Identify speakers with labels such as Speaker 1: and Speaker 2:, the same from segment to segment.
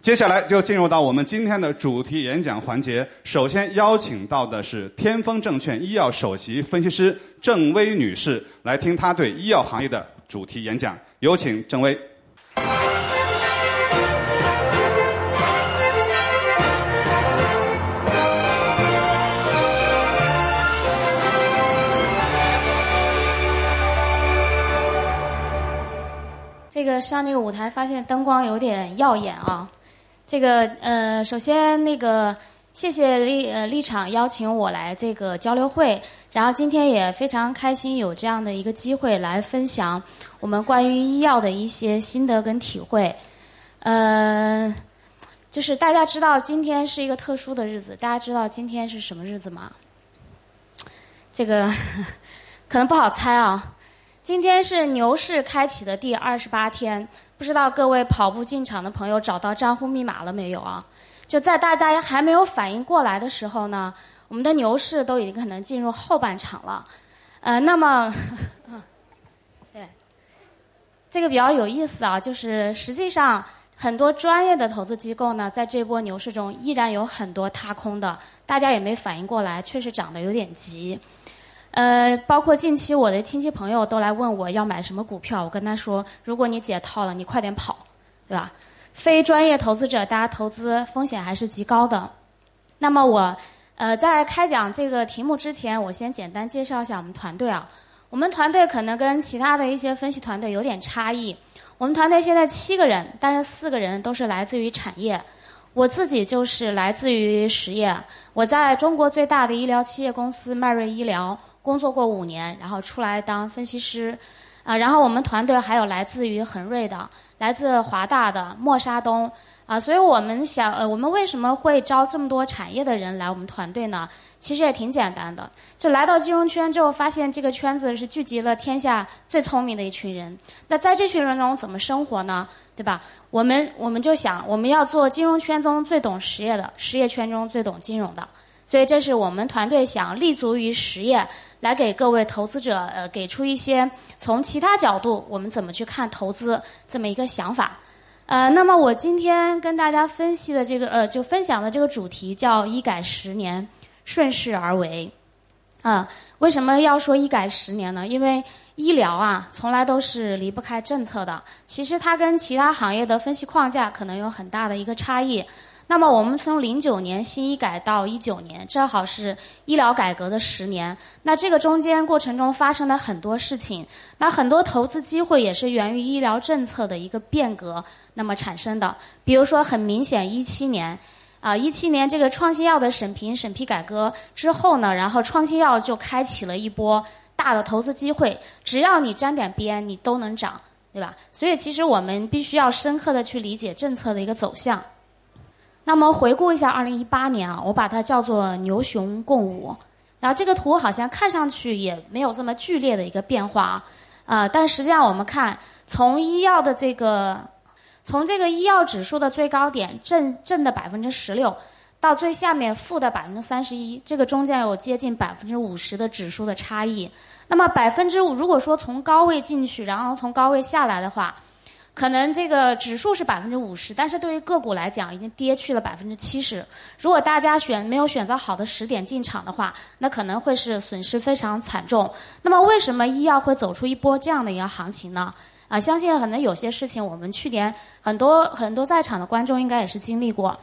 Speaker 1: 接下来就进入到我们今天的主题演讲环节。首先邀请到的是天风证券医药首席分析师郑薇女士，来听她对医药行业的主题演讲。有请郑薇。
Speaker 2: 这个上这个舞台，发现灯光有点耀眼啊。这个呃，首先那个谢谢立呃立场邀请我来这个交流会，然后今天也非常开心有这样的一个机会来分享我们关于医药的一些心得跟体会。呃，就是大家知道今天是一个特殊的日子，大家知道今天是什么日子吗？这个 可能不好猜啊。今天是牛市开启的第二十八天。不知道各位跑步进场的朋友找到账户密码了没有啊？就在大家还没有反应过来的时候呢，我们的牛市都已经可能进入后半场了。呃，那么，对，这个比较有意思啊，就是实际上很多专业的投资机构呢，在这波牛市中依然有很多踏空的，大家也没反应过来，确实涨得有点急。呃，包括近期我的亲戚朋友都来问我要买什么股票，我跟他说，如果你解套了，你快点跑，对吧？非专业投资者，大家投资风险还是极高的。那么我，呃，在开讲这个题目之前，我先简单介绍一下我们团队啊。我们团队可能跟其他的一些分析团队有点差异。我们团队现在七个人，但是四个人都是来自于产业。我自己就是来自于实业，我在中国最大的医疗企业公司迈瑞医疗。工作过五年，然后出来当分析师，啊，然后我们团队还有来自于恒瑞的、来自华大的、默沙东，啊，所以我们想，呃，我们为什么会招这么多产业的人来我们团队呢？其实也挺简单的，就来到金融圈之后，发现这个圈子是聚集了天下最聪明的一群人。那在这群人中怎么生活呢？对吧？我们我们就想，我们要做金融圈中最懂实业的，实业圈中最懂金融的。所以这是我们团队想立足于实业。来给各位投资者呃给出一些从其他角度我们怎么去看投资这么一个想法，呃，那么我今天跟大家分析的这个呃就分享的这个主题叫医改十年顺势而为，啊，为什么要说医改十年呢？因为医疗啊从来都是离不开政策的，其实它跟其他行业的分析框架可能有很大的一个差异。那么我们从零九年新医改到一九年，正好是医疗改革的十年。那这个中间过程中发生了很多事情，那很多投资机会也是源于医疗政策的一个变革那么产生的。比如说，很明显，一七年，啊，一七年这个创新药的审评审批改革之后呢，然后创新药就开启了一波大的投资机会。只要你沾点边，你都能涨，对吧？所以其实我们必须要深刻的去理解政策的一个走向。那么回顾一下二零一八年啊，我把它叫做牛熊共舞。然后这个图好像看上去也没有这么剧烈的一个变化啊，但实际上我们看从医药的这个，从这个医药指数的最高点正正的百分之十六，到最下面负的百分之三十一，这个中间有接近百分之五十的指数的差异。那么百分之五，如果说从高位进去，然后从高位下来的话。可能这个指数是百分之五十，但是对于个股来讲，已经跌去了百分之七十。如果大家选没有选择好的时点进场的话，那可能会是损失非常惨重。那么，为什么医药会走出一波这样的一个行情呢？啊，相信可能有些事情我们去年很多很多在场的观众应该也是经历过。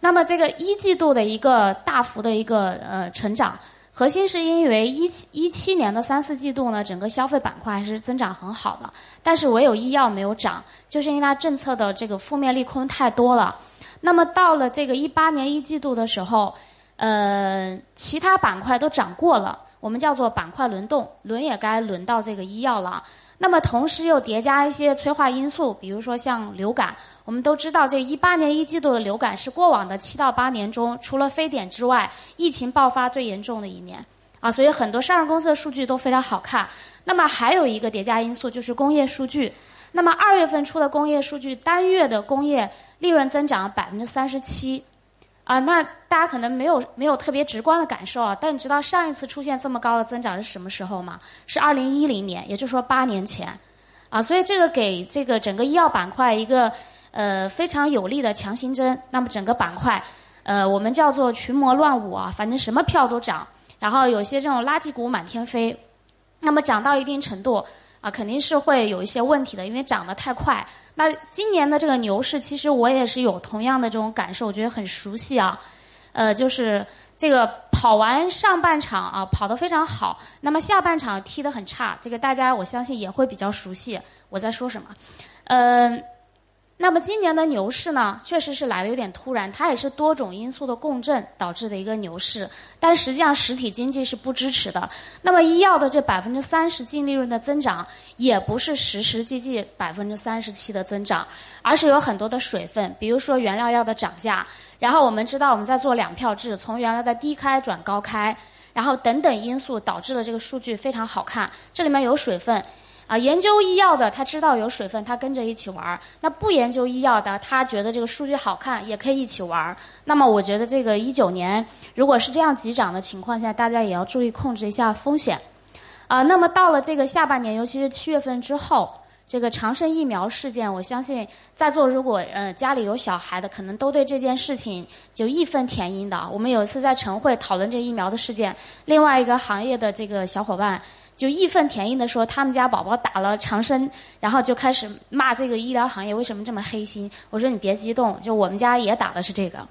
Speaker 2: 那么，这个一季度的一个大幅的一个呃成长。核心是因为一七一七年的三四季度呢，整个消费板块还是增长很好的，但是唯有医药没有涨，就是因为它政策的这个负面利空太多了。那么到了这个一八年一季度的时候，呃，其他板块都涨过了，我们叫做板块轮动，轮也该轮到这个医药了。那么同时又叠加一些催化因素，比如说像流感。我们都知道，这一八年一季度的流感是过往的七到八年中，除了非典之外，疫情爆发最严重的一年。啊，所以很多上市公司的数据都非常好看。那么还有一个叠加因素就是工业数据。那么二月份出的工业数据，单月的工业利润增长百分之三十七，啊，那大家可能没有没有特别直观的感受啊。但你知道上一次出现这么高的增长是什么时候吗？是二零一零年，也就是说八年前，啊，所以这个给这个整个医药板块一个呃非常有力的强心针。那么整个板块，呃，我们叫做群魔乱舞啊，反正什么票都涨，然后有些这种垃圾股满天飞，那么涨到一定程度。啊，肯定是会有一些问题的，因为涨得太快。那今年的这个牛市，其实我也是有同样的这种感受，我觉得很熟悉啊。呃，就是这个跑完上半场啊，跑得非常好，那么下半场踢得很差，这个大家我相信也会比较熟悉我在说什么。嗯。那么今年的牛市呢，确实是来的有点突然，它也是多种因素的共振导致的一个牛市。但实际上实体经济是不支持的。那么医药的这百分之三十净利润的增长，也不是实实际际百分之三十七的增长，而是有很多的水分，比如说原料药的涨价，然后我们知道我们在做两票制，从原来的低开转高开，然后等等因素导致了这个数据非常好看。这里面有水分。啊，研究医药的他知道有水分，他跟着一起玩儿；那不研究医药的，他觉得这个数据好看，也可以一起玩儿。那么，我觉得这个一九年如果是这样急涨的情况下，大家也要注意控制一下风险。啊，那么到了这个下半年，尤其是七月份之后，这个长生疫苗事件，我相信在座如果呃家里有小孩的，可能都对这件事情就义愤填膺的。我们有一次在晨会讨论这疫苗的事件，另外一个行业的这个小伙伴。就义愤填膺地说，他们家宝宝打了长生，然后就开始骂这个医疗行业为什么这么黑心。我说你别激动，就我们家也打的是这个。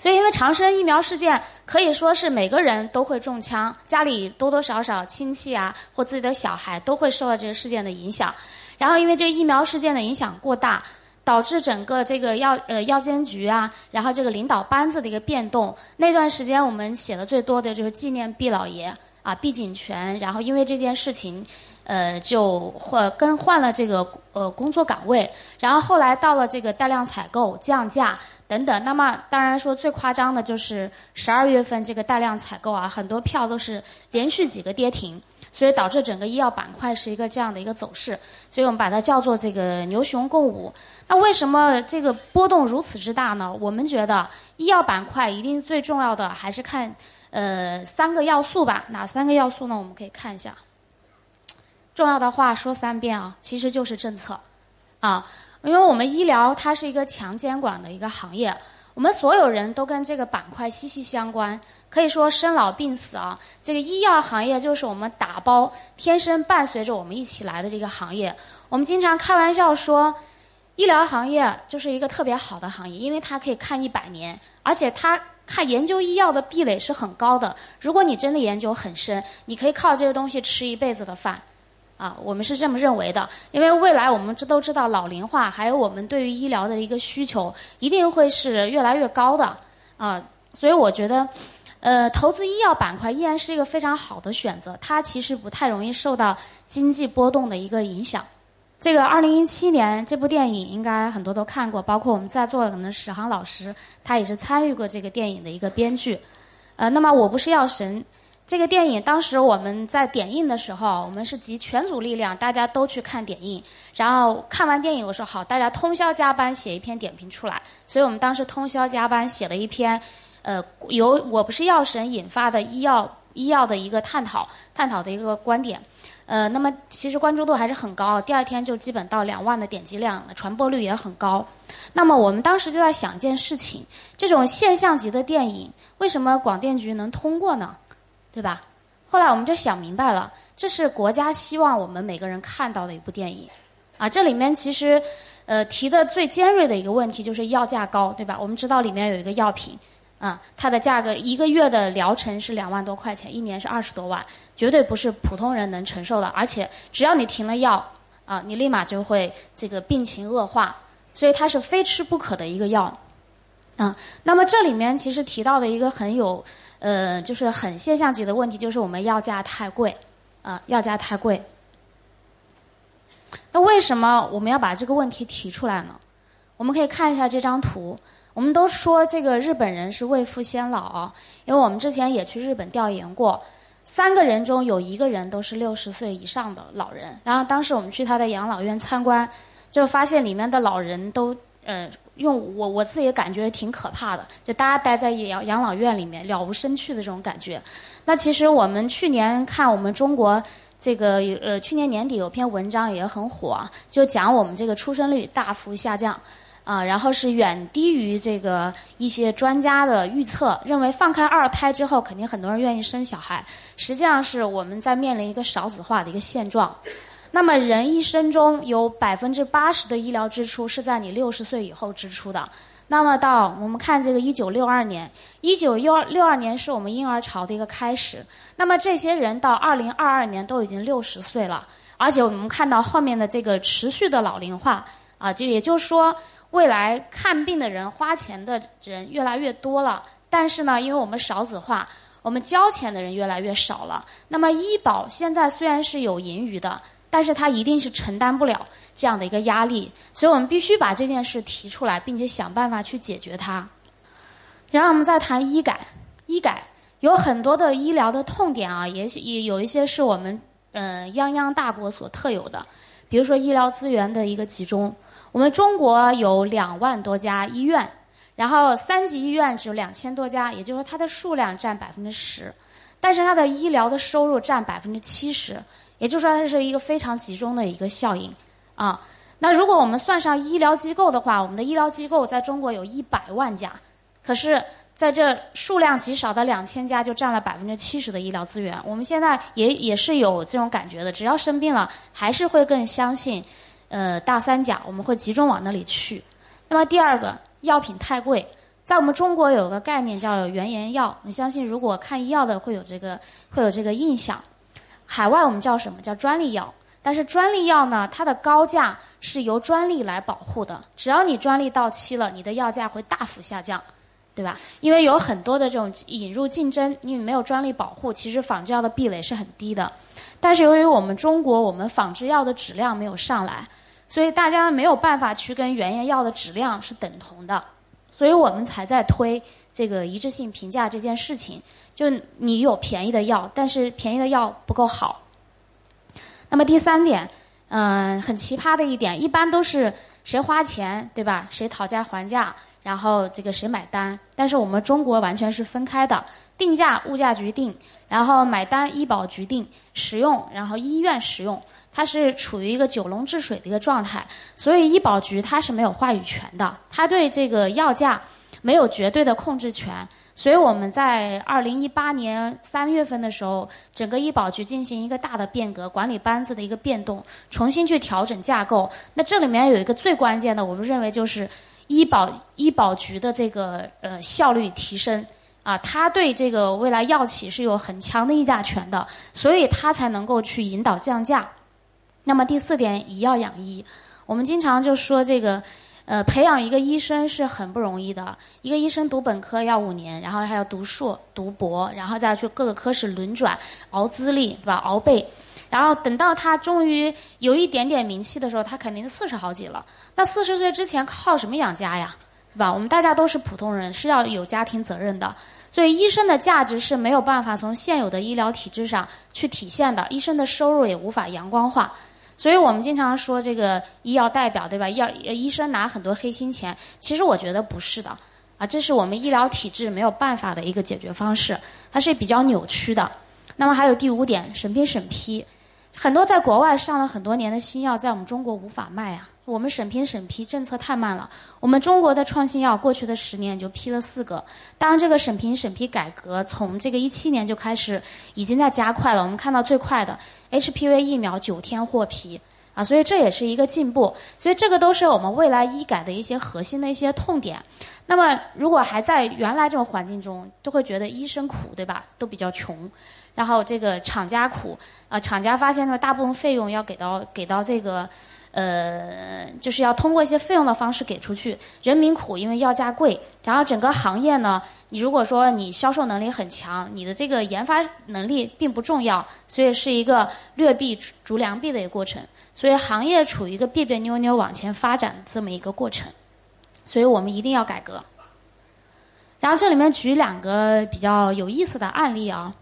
Speaker 2: 所以因为长生疫苗事件，可以说是每个人都会中枪，家里多多少少亲戚啊或自己的小孩都会受到这个事件的影响。然后因为这个疫苗事件的影响过大，导致整个这个药呃药监局啊，然后这个领导班子的一个变动。那段时间我们写的最多的就是纪念毕老爷。啊，毕景泉，然后因为这件事情，呃，就换更换了这个呃工作岗位，然后后来到了这个带量采购降价等等。那么当然说最夸张的就是十二月份这个带量采购啊，很多票都是连续几个跌停，所以导致整个医药板块是一个这样的一个走势。所以我们把它叫做这个牛熊共舞。那为什么这个波动如此之大呢？我们觉得医药板块一定最重要的还是看。呃，三个要素吧，哪三个要素呢？我们可以看一下。重要的话说三遍啊，其实就是政策，啊，因为我们医疗它是一个强监管的一个行业，我们所有人都跟这个板块息息相关，可以说生老病死啊，这个医药行业就是我们打包天生伴随着我们一起来的这个行业。我们经常开玩笑说，医疗行业就是一个特别好的行业，因为它可以看一百年，而且它。看研究医药的壁垒是很高的。如果你真的研究很深，你可以靠这个东西吃一辈子的饭，啊，我们是这么认为的。因为未来我们这都知道老龄化，还有我们对于医疗的一个需求，一定会是越来越高的，啊，所以我觉得，呃，投资医药板块依然是一个非常好的选择。它其实不太容易受到经济波动的一个影响。这个二零一七年这部电影应该很多都看过，包括我们在座的可能史航老师，他也是参与过这个电影的一个编剧。呃，那么我不是药神这个电影，当时我们在点映的时候，我们是集全组力量，大家都去看点映。然后看完电影，我说好，大家通宵加班写一篇点评出来。所以我们当时通宵加班写了一篇，呃，由我不是药神引发的医药医药的一个探讨，探讨的一个观点。呃，那么其实关注度还是很高，第二天就基本到两万的点击量了，传播率也很高。那么我们当时就在想一件事情：这种现象级的电影，为什么广电局能通过呢？对吧？后来我们就想明白了，这是国家希望我们每个人看到的一部电影。啊，这里面其实，呃，提的最尖锐的一个问题就是药价高，对吧？我们知道里面有一个药品。啊，它的价格一个月的疗程是两万多块钱，一年是二十多万，绝对不是普通人能承受的。而且只要你停了药，啊，你立马就会这个病情恶化，所以它是非吃不可的一个药。啊，那么这里面其实提到的一个很有，呃，就是很现象级的问题，就是我们药价太贵，啊，药价太贵。那为什么我们要把这个问题提出来呢？我们可以看一下这张图。我们都说这个日本人是未富先老，因为我们之前也去日本调研过。三个人中有一个人都是六十岁以上的老人。然后当时我们去他的养老院参观，就发现里面的老人都，呃，用我我自己感觉挺可怕的，就大家待在养养老院里面了无生趣的这种感觉。那其实我们去年看我们中国这个呃，去年年底有篇文章也很火，就讲我们这个出生率大幅下降。啊，然后是远低于这个一些专家的预测，认为放开二胎之后，肯定很多人愿意生小孩。实际上是我们在面临一个少子化的一个现状。那么人一生中有百分之八十的医疗支出是在你六十岁以后支出的。那么到我们看这个一九六二年，一九六二六二年是我们婴儿潮的一个开始。那么这些人到二零二二年都已经六十岁了，而且我们看到后面的这个持续的老龄化啊，就也就是说。未来看病的人、花钱的人越来越多了，但是呢，因为我们少子化，我们交钱的人越来越少了。那么医保现在虽然是有盈余的，但是它一定是承担不了这样的一个压力，所以我们必须把这件事提出来，并且想办法去解决它。然后我们再谈医改，医改有很多的医疗的痛点啊，也也有一些是我们嗯泱泱大国所特有的，比如说医疗资源的一个集中。我们中国有两万多家医院，然后三级医院只有两千多家，也就是说它的数量占百分之十，但是它的医疗的收入占百分之七十，也就是说它是一个非常集中的一个效应，啊，那如果我们算上医疗机构的话，我们的医疗机构在中国有一百万家，可是在这数量极少的两千家就占了百分之七十的医疗资源。我们现在也也是有这种感觉的，只要生病了，还是会更相信。呃，大三甲我们会集中往那里去。那么第二个，药品太贵，在我们中国有个概念叫原研药，我相信如果看医药的会有这个会有这个印象。海外我们叫什么叫专利药？但是专利药呢，它的高价是由专利来保护的。只要你专利到期了，你的药价会大幅下降，对吧？因为有很多的这种引入竞争，因为没有专利保护，其实仿制药的壁垒是很低的。但是由于我们中国我们仿制药的质量没有上来，所以大家没有办法去跟原研药的质量是等同的，所以我们才在推这个一致性评价这件事情。就你有便宜的药，但是便宜的药不够好。那么第三点，嗯，很奇葩的一点，一般都是谁花钱对吧？谁讨价还价，然后这个谁买单。但是我们中国完全是分开的，定价物价局定。然后买单医保局定，使用然后医院使用，它是处于一个九龙治水的一个状态，所以医保局它是没有话语权的，它对这个药价没有绝对的控制权。所以我们在二零一八年三月份的时候，整个医保局进行一个大的变革，管理班子的一个变动，重新去调整架构。那这里面有一个最关键的，我们认为就是医保医保局的这个呃效率提升。啊，他对这个未来药企是有很强的议价权的，所以他才能够去引导降价。那么第四点，以药养医，我们经常就说这个，呃，培养一个医生是很不容易的。一个医生读本科要五年，然后还要读硕、读博，然后再去各个科室轮转，熬资历，是吧？熬背，然后等到他终于有一点点名气的时候，他肯定四十好几了。那四十岁之前靠什么养家呀？是吧？我们大家都是普通人，是要有家庭责任的。所以，医生的价值是没有办法从现有的医疗体制上去体现的，医生的收入也无法阳光化。所以我们经常说这个医药代表，对吧？药医生拿很多黑心钱，其实我觉得不是的，啊，这是我们医疗体制没有办法的一个解决方式，它是比较扭曲的。那么还有第五点，审批审批，很多在国外上了很多年的新药，在我们中国无法卖啊。我们审评审批政策太慢了。我们中国的创新药过去的十年就批了四个，当这个审评审批改革从这个一七年就开始，已经在加快了。我们看到最快的 HPV 疫苗九天获批啊，所以这也是一个进步。所以这个都是我们未来医改的一些核心的一些痛点。那么如果还在原来这种环境中，都会觉得医生苦，对吧？都比较穷，然后这个厂家苦啊，厂家发现说大部分费用要给到给到这个。呃，就是要通过一些费用的方式给出去，人民苦，因为药价贵。然后整个行业呢，你如果说你销售能力很强，你的这个研发能力并不重要，所以是一个劣币逐良币的一个过程。所以行业处于一个别别扭扭往前发展这么一个过程，所以我们一定要改革。然后这里面举两个比较有意思的案例啊，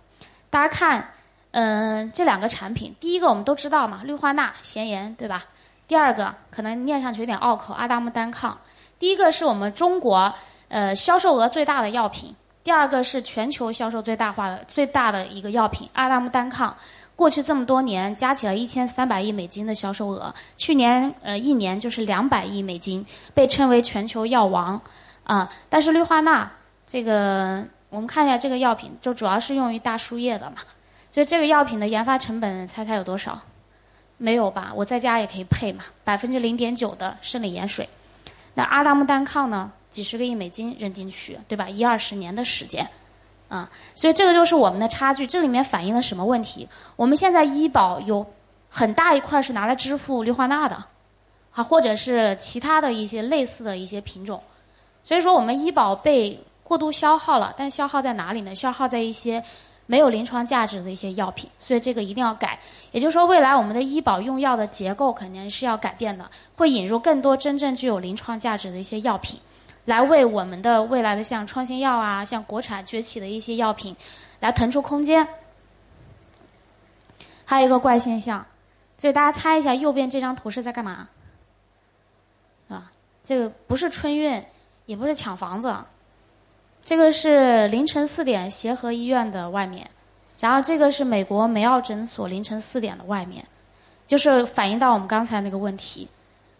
Speaker 2: 大家看。嗯，这两个产品，第一个我们都知道嘛，氯化钠、咸盐，对吧？第二个可能念上去有点拗口，阿达木单抗。第一个是我们中国呃销售额最大的药品，第二个是全球销售最大化的最大的一个药品阿达木单抗。过去这么多年加起来一千三百亿美金的销售额，去年呃一年就是两百亿美金，被称为全球药王啊。但是氯化钠这个，我们看一下这个药品，就主要是用于大输液的嘛。所以这个药品的研发成本，猜猜有多少？没有吧？我在家也可以配嘛，百分之零点九的生理盐水。那阿达木单抗呢？几十个亿美金扔进去，对吧？一二十年的时间。啊，所以这个就是我们的差距。这里面反映了什么问题？我们现在医保有很大一块是拿来支付氯化钠的，啊，或者是其他的一些类似的一些品种。所以说，我们医保被过度消耗了。但是消耗在哪里呢？消耗在一些没有临床价值的一些药品。所以这个一定要改。也就是说，未来我们的医保用药的结构肯定是要改变的，会引入更多真正具有临床价值的一些药品。来为我们的未来的像创新药啊，像国产崛起的一些药品，来腾出空间。还有一个怪现象，所以大家猜一下，右边这张图是在干嘛？啊，这个不是春运，也不是抢房子，这个是凌晨四点协和医院的外面，然后这个是美国梅奥诊所凌晨四点的外面，就是反映到我们刚才那个问题，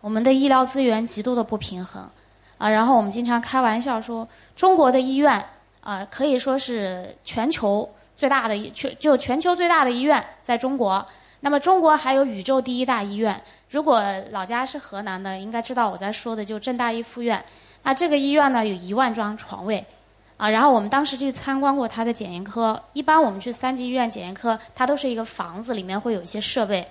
Speaker 2: 我们的医疗资源极度的不平衡。啊，然后我们经常开玩笑说，中国的医院啊，可以说是全球最大的全就全球最大的医院在中国。那么中国还有宇宙第一大医院，如果老家是河南的，应该知道我在说的就郑大一附院。那这个医院呢，有一万张床位，然后我们当时去参观过它的检验科。一般我们去三级医院检验科，它都是一个房子，里面会有一些设备。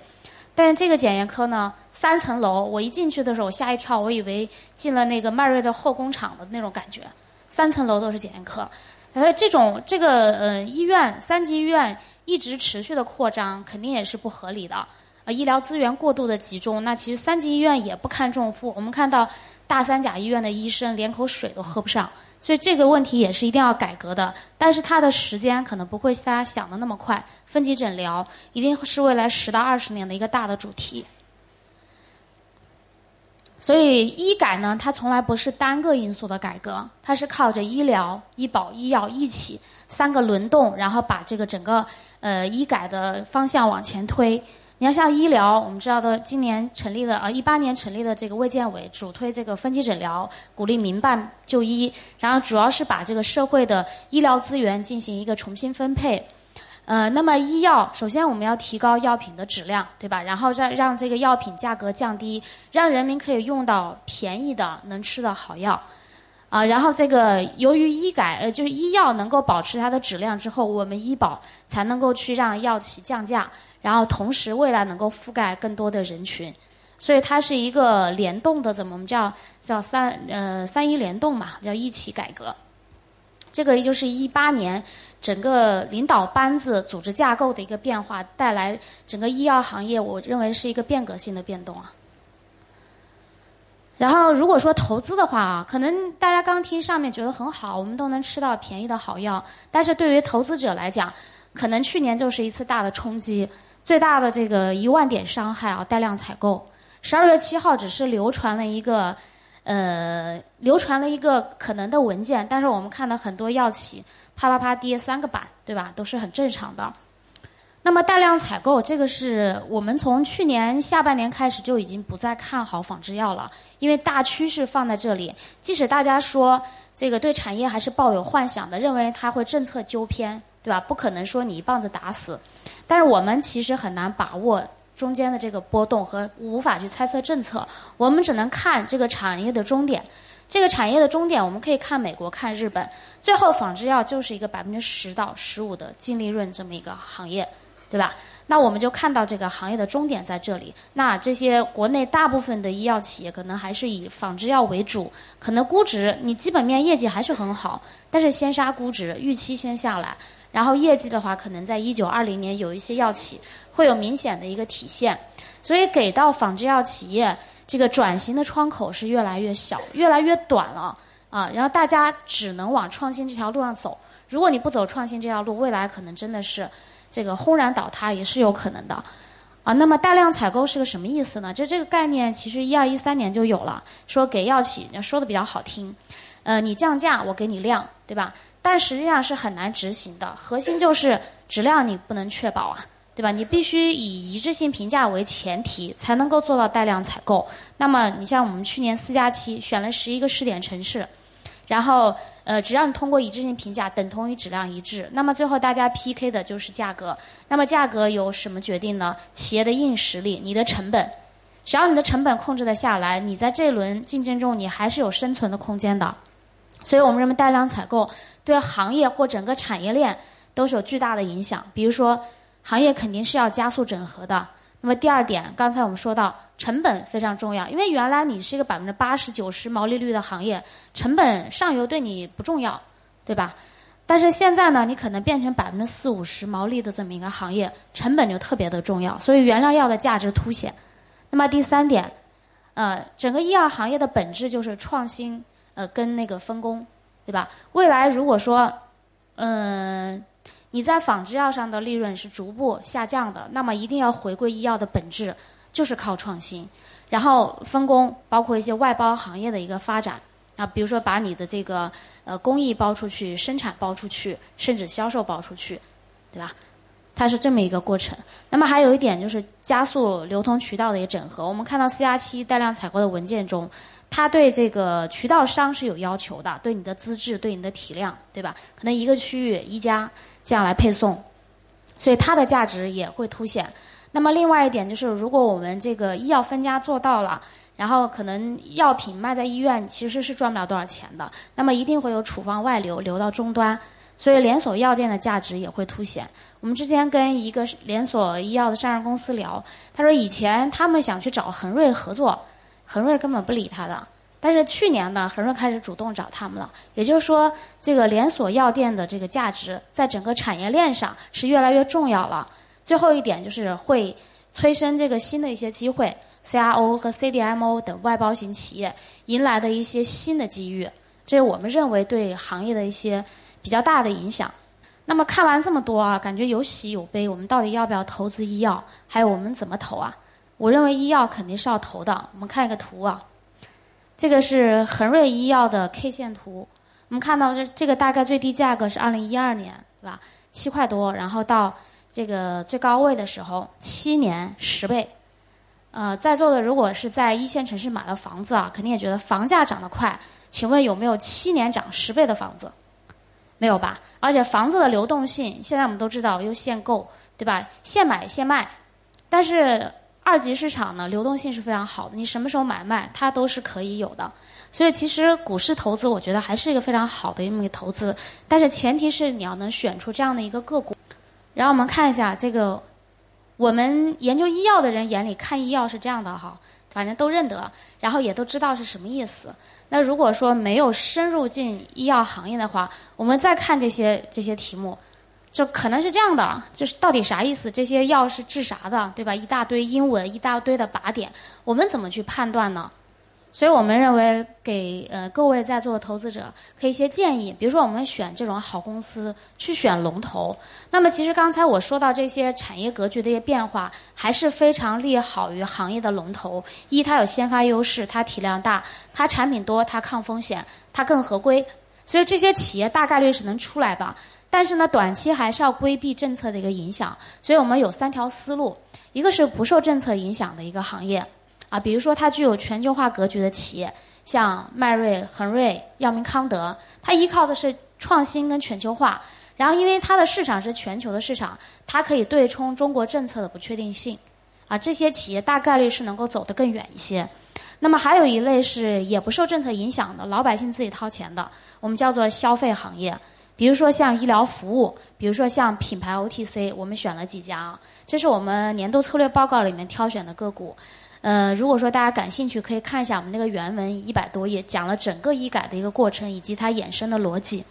Speaker 2: 但是这个检验科呢，三层楼，我一进去的时候，我吓一跳，我以为进了那个迈瑞的后工厂的那种感觉。三层楼都是检验科，呃这种这个呃医院三级医院一直持续的扩张，肯定也是不合理的。呃，医疗资源过度的集中，那其实三级医院也不堪重负。我们看到大三甲医院的医生连口水都喝不上。所以这个问题也是一定要改革的，但是它的时间可能不会大家想的那么快。分级诊疗一定是未来十到二十年的一个大的主题。所以医改呢，它从来不是单个因素的改革，它是靠着医疗、医保、医药一起三个轮动，然后把这个整个呃医改的方向往前推。你要像医疗，我们知道的，今年成立的，呃，一八年成立的这个卫健委主推这个分级诊疗，鼓励民办就医，然后主要是把这个社会的医疗资源进行一个重新分配。呃，那么医药，首先我们要提高药品的质量，对吧？然后再让这个药品价格降低，让人民可以用到便宜的能吃的好药。啊，然后这个由于医改，呃，就是医药能够保持它的质量之后，我们医保才能够去让药企降价。然后同时，未来能够覆盖更多的人群，所以它是一个联动的，怎么我们叫叫三呃三一联动嘛，要一起改革。这个也就是一八年整个领导班子组织架构的一个变化，带来整个医药行业，我认为是一个变革性的变动啊。然后如果说投资的话啊，可能大家刚听上面觉得很好，我们都能吃到便宜的好药，但是对于投资者来讲，可能去年就是一次大的冲击。最大的这个一万点伤害啊，带量采购。十二月七号只是流传了一个，呃，流传了一个可能的文件，但是我们看到很多药企啪啪啪跌三个板，对吧？都是很正常的。那么带量采购，这个是我们从去年下半年开始就已经不再看好仿制药了，因为大趋势放在这里。即使大家说这个对产业还是抱有幻想的，认为它会政策纠偏，对吧？不可能说你一棒子打死。但是我们其实很难把握中间的这个波动和无法去猜测政策，我们只能看这个产业的终点。这个产业的终点，我们可以看美国、看日本，最后仿制药就是一个百分之十到十五的净利润这么一个行业，对吧？那我们就看到这个行业的终点在这里。那这些国内大部分的医药企业可能还是以仿制药为主，可能估值你基本面业绩还是很好，但是先杀估值，预期先下来。然后业绩的话，可能在一九二零年有一些药企会有明显的一个体现，所以给到仿制药企业这个转型的窗口是越来越小、越来越短了啊。然后大家只能往创新这条路上走。如果你不走创新这条路，未来可能真的是这个轰然倒塌也是有可能的。啊，那么大量采购是个什么意思呢？就这个概念，其实一二一三年就有了，说给药企说的比较好听，呃，你降价我给你量，对吧？但实际上是很难执行的，核心就是质量你不能确保啊，对吧？你必须以一致性评价为前提，才能够做到带量采购。那么你像我们去年四加七选了十一个试点城市。然后，呃，只要你通过一致性评价，等同于质量一致，那么最后大家 PK 的就是价格。那么价格由什么决定呢？企业的硬实力，你的成本。只要你的成本控制得下来，你在这轮竞争中你还是有生存的空间的。所以我们认为大量采购对行业或整个产业链都是有巨大的影响。比如说，行业肯定是要加速整合的。那么第二点，刚才我们说到。成本非常重要，因为原来你是一个百分之八十九十毛利率的行业，成本上游对你不重要，对吧？但是现在呢，你可能变成百分之四五十毛利的这么一个行业，成本就特别的重要，所以原料药的价值凸显。那么第三点，呃，整个医药行业的本质就是创新，呃，跟那个分工，对吧？未来如果说，嗯，你在仿制药上的利润是逐步下降的，那么一定要回归医药的本质。就是靠创新，然后分工，包括一些外包行业的一个发展啊，比如说把你的这个呃工艺包出去，生产包出去，甚至销售包出去，对吧？它是这么一个过程。那么还有一点就是加速流通渠道的一个整合。我们看到四加七带量采购的文件中，它对这个渠道商是有要求的，对你的资质，对你的体量，对吧？可能一个区域一家这样来配送，所以它的价值也会凸显。那么另外一点就是，如果我们这个医药分家做到了，然后可能药品卖在医院其实是赚不了多少钱的，那么一定会有处方外流流到终端，所以连锁药店的价值也会凸显。我们之前跟一个连锁医药的上市公司聊，他说以前他们想去找恒瑞合作，恒瑞根本不理他的，但是去年呢，恒瑞开始主动找他们了。也就是说，这个连锁药店的这个价值在整个产业链上是越来越重要了。最后一点就是会催生这个新的一些机会，CRO 和 CDMO 等外包型企业迎来的一些新的机遇，这是我们认为对行业的一些比较大的影响。那么看完这么多啊，感觉有喜有悲。我们到底要不要投资医药？还有我们怎么投啊？我认为医药肯定是要投的。我们看一个图啊，这个是恒瑞医药的 K 线图。我们看到这这个大概最低价格是二零一二年，对吧？七块多，然后到。这个最高位的时候，七年十倍，呃，在座的如果是在一线城市买了房子啊，肯定也觉得房价涨得快。请问有没有七年涨十倍的房子？没有吧？而且房子的流动性，现在我们都知道又限购，对吧？现买现卖，但是二级市场呢，流动性是非常好的，你什么时候买卖它都是可以有的。所以其实股市投资，我觉得还是一个非常好的一个投资，但是前提是你要能选出这样的一个个股。然后我们看一下这个，我们研究医药的人眼里看医药是这样的哈，反正都认得，然后也都知道是什么意思。那如果说没有深入进医药行业的话，我们再看这些这些题目，就可能是这样的，就是到底啥意思？这些药是治啥的，对吧？一大堆英文，一大堆的靶点，我们怎么去判断呢？所以我们认为，给呃各位在座的投资者，可以一些建议。比如说，我们选这种好公司，去选龙头。那么，其实刚才我说到这些产业格局的一些变化，还是非常利好于行业的龙头。一，它有先发优势，它体量大，它产品多，它抗风险，它更合规。所以这些企业大概率是能出来吧。但是呢，短期还是要规避政策的一个影响。所以我们有三条思路：一个是不受政策影响的一个行业。啊，比如说它具有全球化格局的企业，像迈瑞、恒瑞、药明康德，它依靠的是创新跟全球化。然后，因为它的市场是全球的市场，它可以对冲中国政策的不确定性。啊，这些企业大概率是能够走得更远一些。那么，还有一类是也不受政策影响的，老百姓自己掏钱的，我们叫做消费行业。比如说像医疗服务，比如说像品牌 OTC，我们选了几家啊，这是我们年度策略报告里面挑选的个股。呃，如果说大家感兴趣，可以看一下我们那个原文一百多页，讲了整个医改的一个过程以及它衍生的逻辑。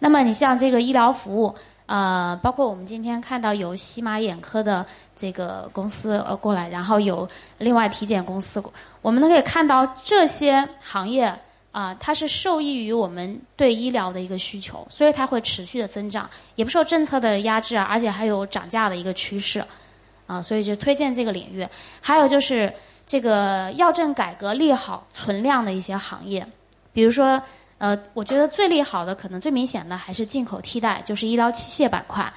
Speaker 2: 那么你像这个医疗服务，呃，包括我们今天看到有西马眼科的这个公司呃过来，然后有另外体检公司，我们都可以看到这些行业啊，它是受益于我们对医疗的一个需求，所以它会持续的增长，也不受政策的压制啊，而且还有涨价的一个趋势，啊，所以就推荐这个领域。还有就是这个药政改革利好存量的一些行业，比如说，呃，我觉得最利好的可能最明显的还是进口替代，就是医疗器械板块。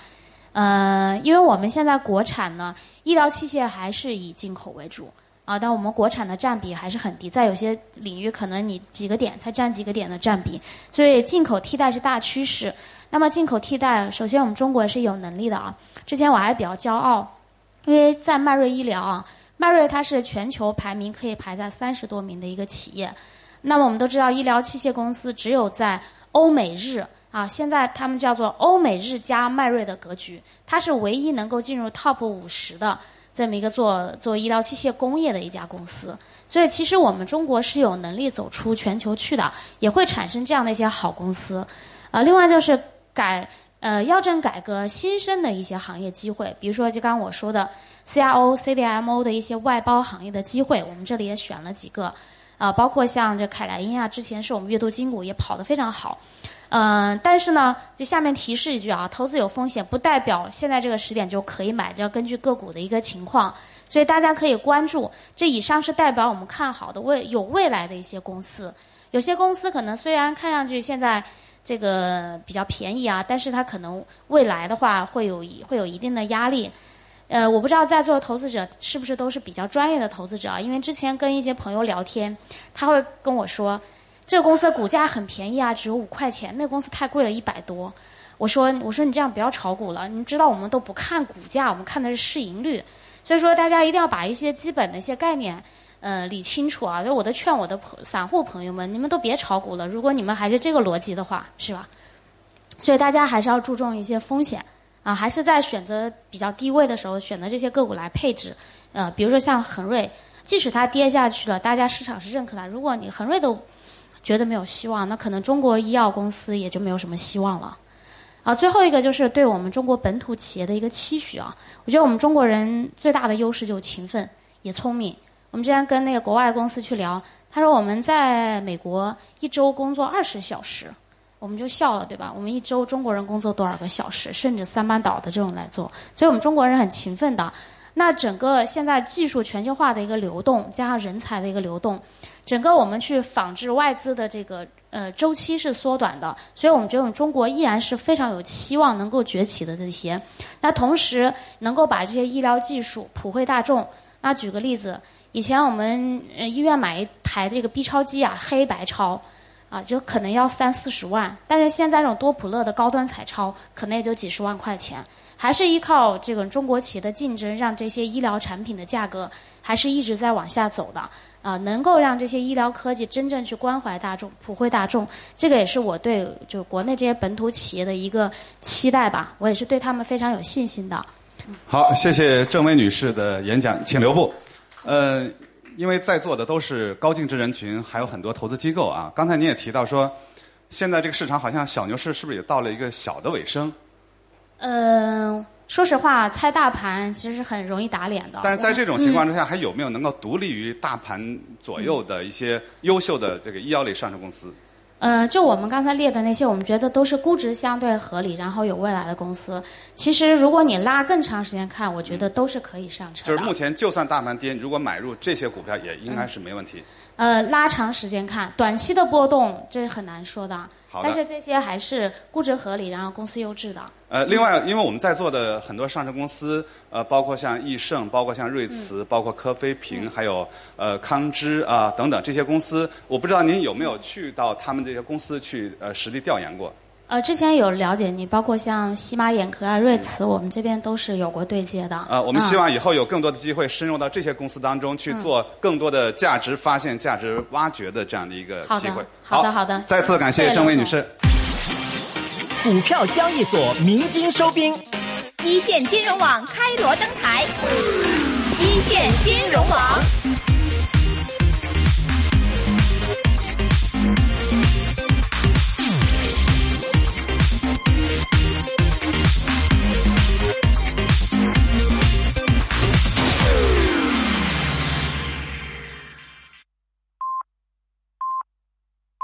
Speaker 2: 呃，因为我们现在国产呢，医疗器械还是以进口为主啊，但我们国产的占比还是很低，在有些领域可能你几个点才占几个点的占比，所以进口替代是大趋势。那么进口替代，首先我们中国是有能力的啊。之前我还比较骄傲，因为在迈瑞医疗啊，迈瑞它是全球排名可以排在三十多名的一个企业。那么我们都知道，医疗器械公司只有在欧美日。啊，现在他们叫做欧美日加迈瑞的格局，它是唯一能够进入 top 五十的这么一个做做医疗器械工业的一家公司。所以，其实我们中国是有能力走出全球去的，也会产生这样的一些好公司。啊，另外就是改呃药政改革新生的一些行业机会，比如说就刚刚我说的 CRO、CDMO 的一些外包行业的机会，我们这里也选了几个。啊，包括像这凯莱因啊，之前是我们月度金股，也跑得非常好。嗯，但是呢，就下面提示一句啊，投资有风险，不代表现在这个时点就可以买，要根据个股的一个情况，所以大家可以关注。这以上是代表我们看好的未有未来的一些公司，有些公司可能虽然看上去现在这个比较便宜啊，但是它可能未来的话会有会有一定的压力。呃，我不知道在座的投资者是不是都是比较专业的投资者啊？因为之前跟一些朋友聊天，他会跟我说。这个公司的股价很便宜啊，只有五块钱。那个公司太贵了，一百多。我说，我说你这样不要炒股了。你知道我们都不看股价，我们看的是市盈率。所以说，大家一定要把一些基本的一些概念，呃，理清楚啊。就我的劝我的散户朋友们，你们都别炒股了。如果你们还是这个逻辑的话，是吧？所以大家还是要注重一些风险啊，还是在选择比较低位的时候选择这些个股来配置。呃，比如说像恒瑞，即使它跌下去了，大家市场是认可的。如果你恒瑞都觉得没有希望，那可能中国医药公司也就没有什么希望了。啊，最后一个就是对我们中国本土企业的一个期许啊。我觉得我们中国人最大的优势就是勤奋也聪明。我们之前跟那个国外公司去聊，他说我们在美国一周工作二十小时，我们就笑了，对吧？我们一周中国人工作多少个小时，甚至三班倒的这种来做，所以我们中国人很勤奋的。那整个现在技术全球化的一个流动，加上人才的一个流动，整个我们去仿制外资的这个呃周期是缩短的，所以我们觉得我们中国依然是非常有期望能够崛起的这些。那同时能够把这些医疗技术普惠大众。那举个例子，以前我们医院买一台这个 B 超机啊，黑白超，啊就可能要三四十万，但是现在这种多普勒的高端彩超，可能也就几十万块钱。还是依靠这个中国企业的竞争，让这些医疗产品的价格还是一直在往下走的啊，能够让这些医疗科技真正去关怀大众、普惠大众，这个也是我对就是国内这些本土企业的一个期待吧。我也是对他们非常有信心的。
Speaker 1: 好，谢谢郑薇女士的演讲，请留步。呃，因为在座的都是高净值人群，还有很多投资机构啊。刚才您也提到说，现在这个市场好像小牛市是不是也到了一个小的尾声？
Speaker 2: 嗯，说实话，猜大盘其实是很容易打脸的。
Speaker 1: 但是在这种情况之下，还有没有能够独立于大盘左右的一些优秀的这个医药类上市公司？
Speaker 2: 呃，就我们刚才列的那些，我们觉得都是估值相对合理，然后有未来的公司。其实，如果你拉更长时间看，我觉得都是可以上车
Speaker 1: 的。就是目前，就算大盘跌，如果买入这些股票，也应该是没问题。
Speaker 2: 呃，拉长时间看，短期的波动这是很难说的。
Speaker 1: 好
Speaker 2: 的。但是这些还是估值合理，然后公司优质的。
Speaker 1: 呃，另外，因为我们在座的很多上市公司，呃，包括像易盛，包括像瑞慈，包括科菲平，还有呃康芝啊等等这些公司，我不知道您有没有去到他们这些公司去呃实地调研过。
Speaker 2: 呃，之前有了解你，包括像西马眼科啊、瑞慈，我们这边都是有过对接的。
Speaker 1: 呃，我们希望以后有更多的机会深入到这些公司当中去做更多的价值发现、价值挖掘的这样的一个机会。
Speaker 2: 好的，好的。
Speaker 1: 再次感谢郑薇女士。
Speaker 3: 股票交易所鸣金收兵，
Speaker 4: 一线金融网开锣登台，一线金融网。